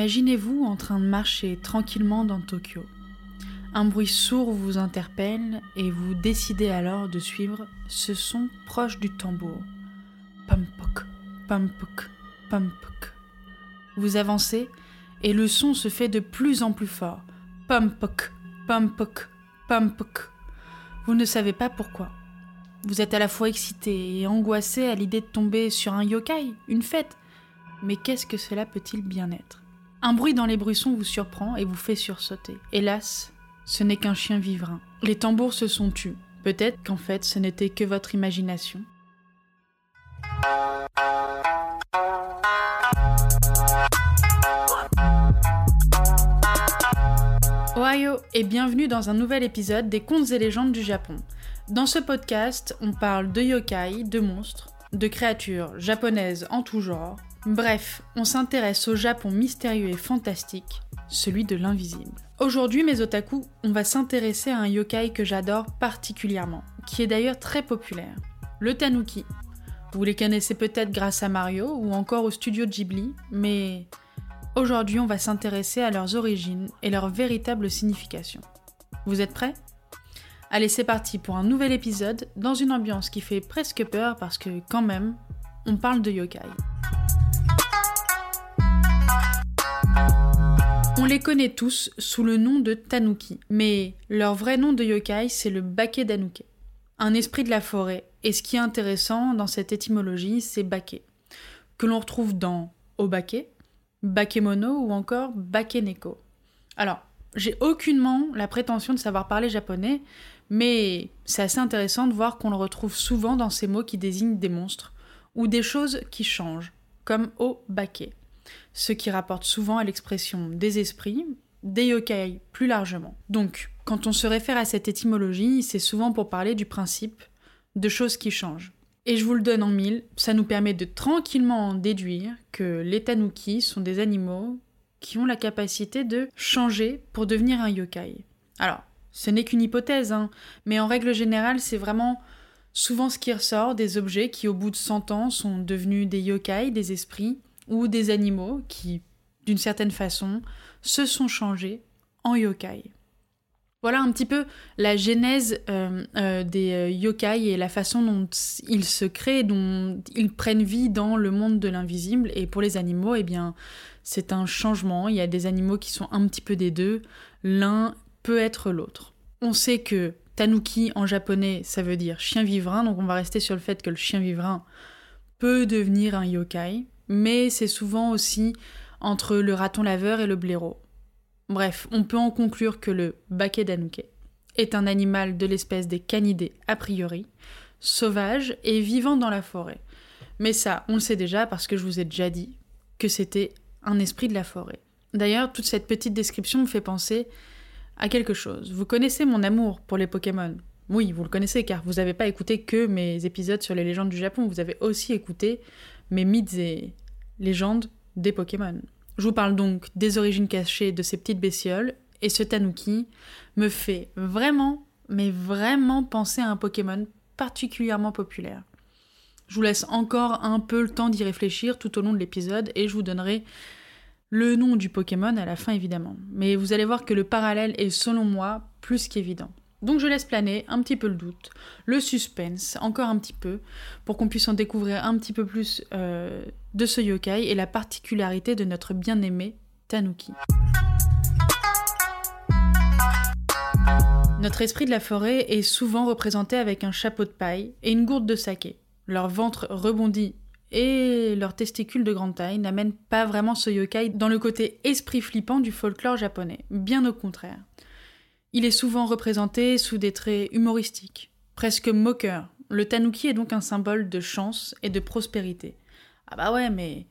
Imaginez-vous en train de marcher tranquillement dans Tokyo. Un bruit sourd vous interpelle et vous décidez alors de suivre ce son proche du tambour. Pampok, pampok, pampok. Vous avancez et le son se fait de plus en plus fort. Pampok, pampok, pampok. Vous ne savez pas pourquoi. Vous êtes à la fois excité et angoissé à l'idée de tomber sur un yokai, une fête. Mais qu'est-ce que cela peut-il bien être? Un bruit dans les bruissons vous surprend et vous fait sursauter. Hélas, ce n'est qu'un chien vivrain. Les tambours se sont tus. Peut-être qu'en fait ce n'était que votre imagination. Ohio et bienvenue dans un nouvel épisode des contes et légendes du Japon. Dans ce podcast, on parle de yokai, de monstres, de créatures japonaises en tout genre. Bref, on s'intéresse au Japon mystérieux et fantastique, celui de l'invisible. Aujourd'hui, mes otaku, on va s'intéresser à un yokai que j'adore particulièrement, qui est d'ailleurs très populaire, le tanuki. Vous les connaissez peut-être grâce à Mario ou encore au studio Ghibli, mais aujourd'hui, on va s'intéresser à leurs origines et leur véritable signification. Vous êtes prêts? Allez, c'est parti pour un nouvel épisode dans une ambiance qui fait presque peur parce que quand même, on parle de yokai. On les connaît tous sous le nom de Tanuki, mais leur vrai nom de yokai c'est le Bake Danuke, un esprit de la forêt. Et ce qui est intéressant dans cette étymologie, c'est Bake, que l'on retrouve dans Obake, Bakemono ou encore Bakeneko. Alors, j'ai aucunement la prétention de savoir parler japonais, mais c'est assez intéressant de voir qu'on le retrouve souvent dans ces mots qui désignent des monstres ou des choses qui changent, comme Obake, ce qui rapporte souvent à l'expression des esprits, des yokai plus largement. Donc, quand on se réfère à cette étymologie, c'est souvent pour parler du principe de choses qui changent. Et je vous le donne en mille, ça nous permet de tranquillement en déduire que les tanuki sont des animaux qui ont la capacité de changer pour devenir un yokai. Alors, ce n'est qu'une hypothèse, hein, mais en règle générale, c'est vraiment souvent ce qui ressort des objets qui, au bout de 100 ans, sont devenus des yokai, des esprits, ou des animaux qui, d'une certaine façon, se sont changés en yokai. Voilà un petit peu la genèse euh, euh, des euh, yokai et la façon dont ils se créent, dont ils prennent vie dans le monde de l'invisible. Et pour les animaux, eh bien, c'est un changement. Il y a des animaux qui sont un petit peu des deux. L'un peut être l'autre. On sait que tanuki en japonais, ça veut dire chien vivrain, donc on va rester sur le fait que le chien vivrain peut devenir un yokai, mais c'est souvent aussi entre le raton laveur et le blaireau. Bref, on peut en conclure que le bakedanuke est un animal de l'espèce des canidés a priori, sauvage et vivant dans la forêt. Mais ça, on le sait déjà parce que je vous ai déjà dit que c'était un esprit de la forêt. D'ailleurs, toute cette petite description me fait penser à quelque chose. Vous connaissez mon amour pour les Pokémon? Oui, vous le connaissez car vous n'avez pas écouté que mes épisodes sur les légendes du Japon, vous avez aussi écouté mes mythes et légendes des Pokémon. Je vous parle donc des origines cachées de ces petites bestioles, et ce tanuki me fait vraiment, mais vraiment penser à un Pokémon particulièrement populaire. Je vous laisse encore un peu le temps d'y réfléchir tout au long de l'épisode, et je vous donnerai le nom du Pokémon à la fin évidemment. Mais vous allez voir que le parallèle est selon moi plus qu'évident. Donc je laisse planer un petit peu le doute, le suspense, encore un petit peu, pour qu'on puisse en découvrir un petit peu plus euh, de ce yokai et la particularité de notre bien-aimé Tanuki. Notre esprit de la forêt est souvent représenté avec un chapeau de paille et une gourde de saké. Leur ventre rebondit et leurs testicules de grande taille n'amènent pas vraiment ce yokai dans le côté esprit flippant du folklore japonais, bien au contraire. Il est souvent représenté sous des traits humoristiques, presque moqueurs. Le tanuki est donc un symbole de chance et de prospérité. Ah bah ouais, mais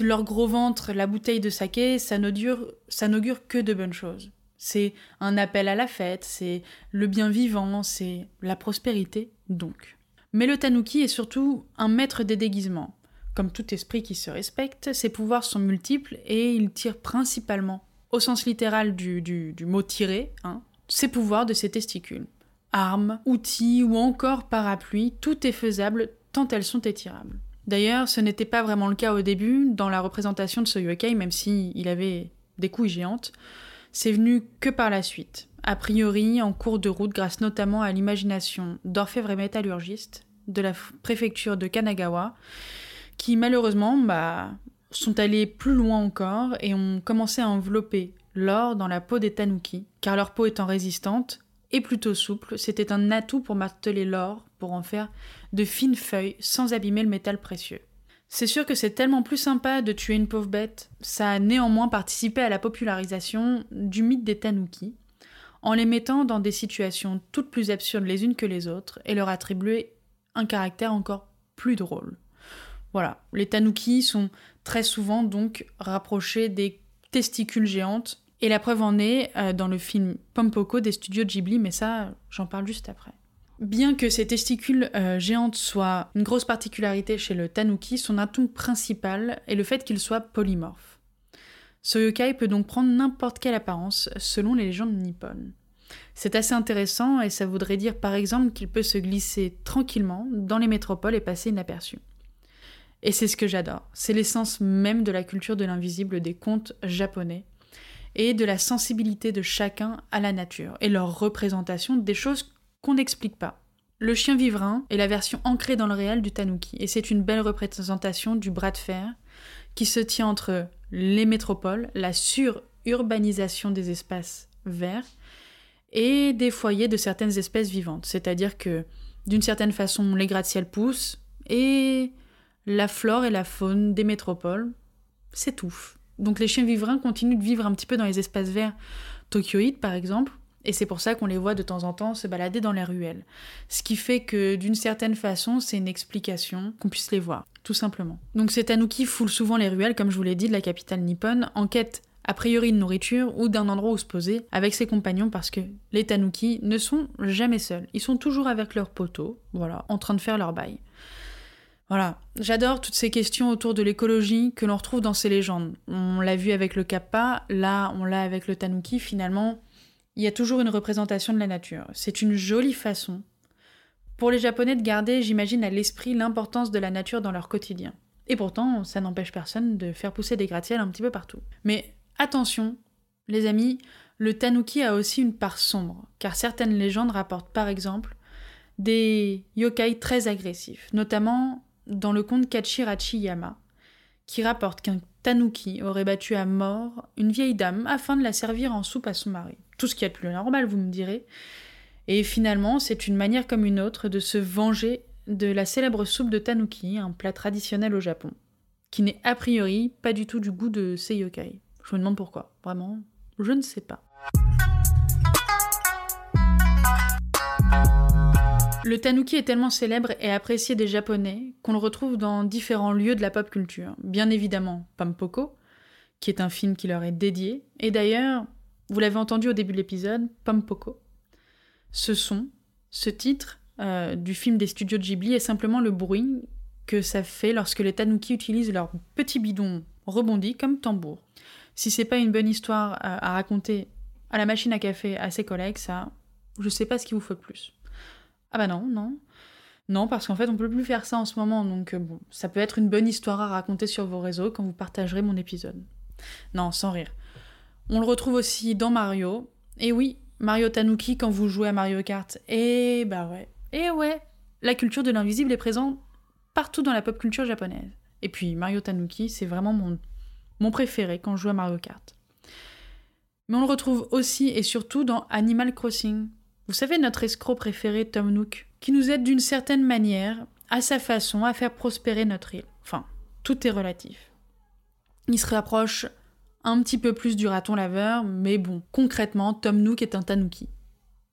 leur gros ventre, la bouteille de saké, ça n'augure, ça n'augure que de bonnes choses. C'est un appel à la fête, c'est le bien vivant, c'est la prospérité, donc. Mais le tanuki est surtout un maître des déguisements. Comme tout esprit qui se respecte, ses pouvoirs sont multiples et il tire principalement au sens littéral du, mot tirer, hein, ses pouvoirs de ses testicules. Armes, outils ou encore parapluies, tout est faisable tant elles sont étirables. D'ailleurs, ce n'était pas vraiment le cas au début dans la représentation de ce yokai, même s'il il avait des couilles géantes. C'est venu que par la suite. A priori, en cours de route, grâce notamment à l'imagination d'orfèvres et métallurgistes de la préfecture de Kanagawa, qui malheureusement bah, sont allés plus loin encore et ont commencé à envelopper l'or dans la peau des tanuki, car leur peau étant résistante et plutôt souple, c'était un atout pour marteler l'or, pour en faire de fines feuilles sans abîmer le métal précieux. C'est sûr que c'est tellement plus sympa de tuer une pauvre bête, ça a néanmoins participé à la popularisation du mythe des tanuki, en les mettant dans des situations toutes plus absurdes les unes que les autres et leur attribuer un caractère encore plus drôle. Voilà, les tanuki sont très souvent donc rapprochés des testicules géantes, et la preuve en est euh, dans le film Pompoko des studios Ghibli, mais ça, j'en parle juste après. Bien que ces testicules euh, géantes soient une grosse particularité chez le tanuki, son atout principal est le fait qu'il soit polymorphe. Ce yokai peut donc prendre n'importe quelle apparence selon les légendes nippones. C'est assez intéressant et ça voudrait dire par exemple qu'il peut se glisser tranquillement dans les métropoles et passer inaperçu. Et c'est ce que j'adore. C'est l'essence même de la culture de l'invisible des contes japonais et de la sensibilité de chacun à la nature et leur représentation des choses qu'on n'explique pas. Le chien vivrain est la version ancrée dans le réel du tanuki et c'est une belle représentation du bras de fer qui se tient entre les métropoles, la sururbanisation des espaces verts et des foyers de certaines espèces vivantes. C'est-à-dire que d'une certaine façon, les gratte-ciel poussent et la flore et la faune des métropoles s'étouffent. Donc les chiens vivrains continuent de vivre un petit peu dans les espaces verts tokyoïdes, par exemple, et c'est pour ça qu'on les voit de temps en temps se balader dans les ruelles. Ce qui fait que d'une certaine façon, c'est une explication qu'on puisse les voir, tout simplement. Donc ces tanuki foulent souvent les ruelles, comme je vous l'ai dit, de la capitale nippone, en quête a priori de nourriture ou d'un endroit où se poser avec ses compagnons parce que les tanuki ne sont jamais seuls. Ils sont toujours avec leurs poteaux, voilà, en train de faire leur bail. Voilà, j'adore toutes ces questions autour de l'écologie que l'on retrouve dans ces légendes. On l'a vu avec le kappa, là on l'a avec le tanuki, finalement, il y a toujours une représentation de la nature. C'est une jolie façon pour les Japonais de garder, j'imagine, à l'esprit l'importance de la nature dans leur quotidien. Et pourtant, ça n'empêche personne de faire pousser des gratte-ciels un petit peu partout. Mais attention, les amis, le tanuki a aussi une part sombre, car certaines légendes rapportent par exemple des yokai très agressifs, notamment dans le conte Kachirachi Yama, qui rapporte qu'un tanuki aurait battu à mort une vieille dame afin de la servir en soupe à son mari. Tout ce qui est plus normal, vous me direz. Et finalement, c'est une manière comme une autre de se venger de la célèbre soupe de tanuki, un plat traditionnel au Japon, qui n'est a priori pas du tout du goût de ces yokai. Je me demande pourquoi. Vraiment, je ne sais pas. Le tanuki est tellement célèbre et apprécié des Japonais qu'on le retrouve dans différents lieux de la pop culture. Bien évidemment, Pampoko, qui est un film qui leur est dédié. Et d'ailleurs, vous l'avez entendu au début de l'épisode, Pampoko. Ce son, ce titre euh, du film des studios Ghibli est simplement le bruit que ça fait lorsque les tanuki utilisent leur petit bidon rebondi comme tambour. Si c'est pas une bonne histoire à, à raconter à la machine à café à ses collègues, ça, je sais pas ce qu'il vous faut de plus. Ah bah non, non. Non, parce qu'en fait, on peut plus faire ça en ce moment, donc euh, bon, ça peut être une bonne histoire à raconter sur vos réseaux quand vous partagerez mon épisode. Non, sans rire. On le retrouve aussi dans Mario. Et oui, Mario Tanuki quand vous jouez à Mario Kart. Et bah ouais. Et ouais, la culture de l'invisible est présente partout dans la pop culture japonaise. Et puis Mario Tanuki, c'est vraiment mon préféré quand je joue à Mario Kart. Mais on le retrouve aussi et surtout dans Animal Crossing. Vous savez, notre escroc préféré, Tom Nook, qui nous aide d'une certaine manière, à sa façon, à faire prospérer notre île. Enfin, tout est relatif. Il se rapproche un petit peu plus du raton laveur, mais bon, concrètement, Tom Nook est un tanuki.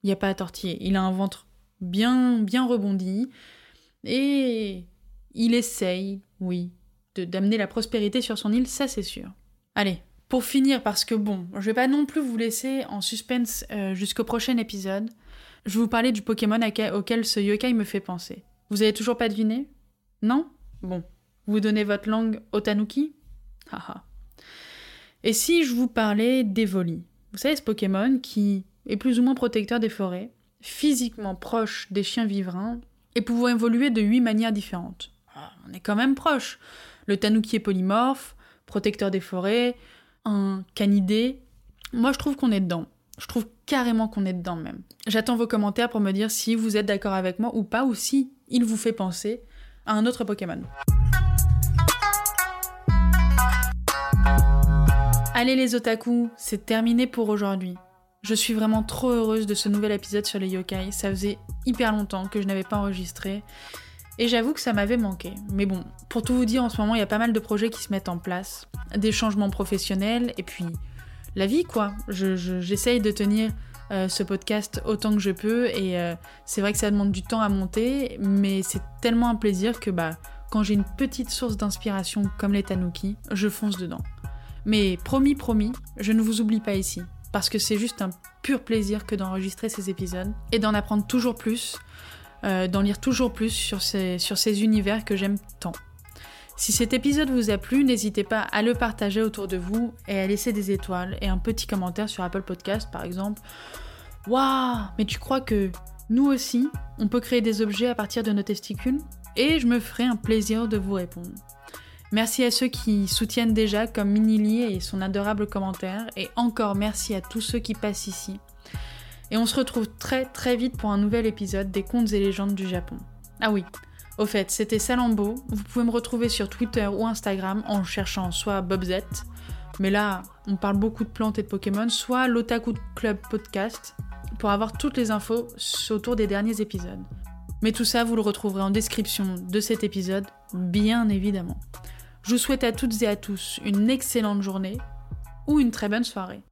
Il n'y a pas à tortiller. Il a un ventre bien, bien rebondi, et il essaye, oui, d'amener la prospérité sur son île, ça c'est sûr. Allez, pour finir, parce que bon, je vais pas non plus vous laisser en suspense euh, jusqu'au prochain épisode, je vais vous parler du Pokémon auquel ce yokai me fait penser. Vous avez toujours pas deviné? Non? Bon. Vous donnez votre langue au tanuki? Haha. Et si je vous parlais d'Evoli Vous savez ce Pokémon qui est plus ou moins protecteur des forêts, physiquement proche des chiens vivrains, et pouvant évoluer de huit manières différentes. ah, on est quand même proche. Le tanuki est polymorphe, protecteur des forêts, un canidé. Moi, je trouve qu'on est dedans. Je trouve carrément qu'on est dedans même. J'attends vos commentaires pour me dire si vous êtes d'accord avec moi ou pas, ou si il vous fait penser à un autre Pokémon. Allez les otaku, c'est terminé pour aujourd'hui. Je suis vraiment trop heureuse de ce nouvel épisode sur les yokai. Ça faisait hyper longtemps que je n'avais pas enregistré. Et j'avoue que ça m'avait manqué. Mais bon, pour tout vous dire, en ce moment, il y a pas mal de projets qui se mettent en place. Des changements professionnels, et puis la vie, quoi. J'essaye de tenir euh, ce podcast autant que je peux, et euh, c'est vrai que ça demande du temps à monter, mais c'est tellement un plaisir que bah, quand j'ai une petite source d'inspiration comme les tanuki, je fonce dedans. Mais promis, promis, je ne vous oublie pas ici parce que c'est juste un pur plaisir que d'enregistrer ces épisodes et d'en apprendre toujours plus, euh, d'en lire toujours plus sur ces, univers que j'aime tant. Si cet épisode vous a plu, n'hésitez pas à le partager autour de vous et à laisser des étoiles et un petit commentaire sur Apple Podcast par exemple. Waouh Mais tu crois que nous aussi, on peut créer des objets à partir de nos testicules? Et je me ferai un plaisir de vous répondre. Merci à ceux qui soutiennent déjà, comme Minili et son adorable commentaire, et encore merci à tous ceux qui passent ici. Et on se retrouve très très vite pour un nouvel épisode des contes et légendes du Japon. Ah oui, au fait, c'était Salambo, vous pouvez me retrouver sur Twitter ou Instagram en cherchant soit Bobzet, mais là on parle beaucoup de plantes et de Pokémon, soit l'Otaku Club Podcast, pour avoir toutes les infos autour des derniers épisodes. Mais tout ça, vous le retrouverez en description de cet épisode, bien évidemment. Je vous souhaite à toutes et à tous une excellente journée ou une très bonne soirée.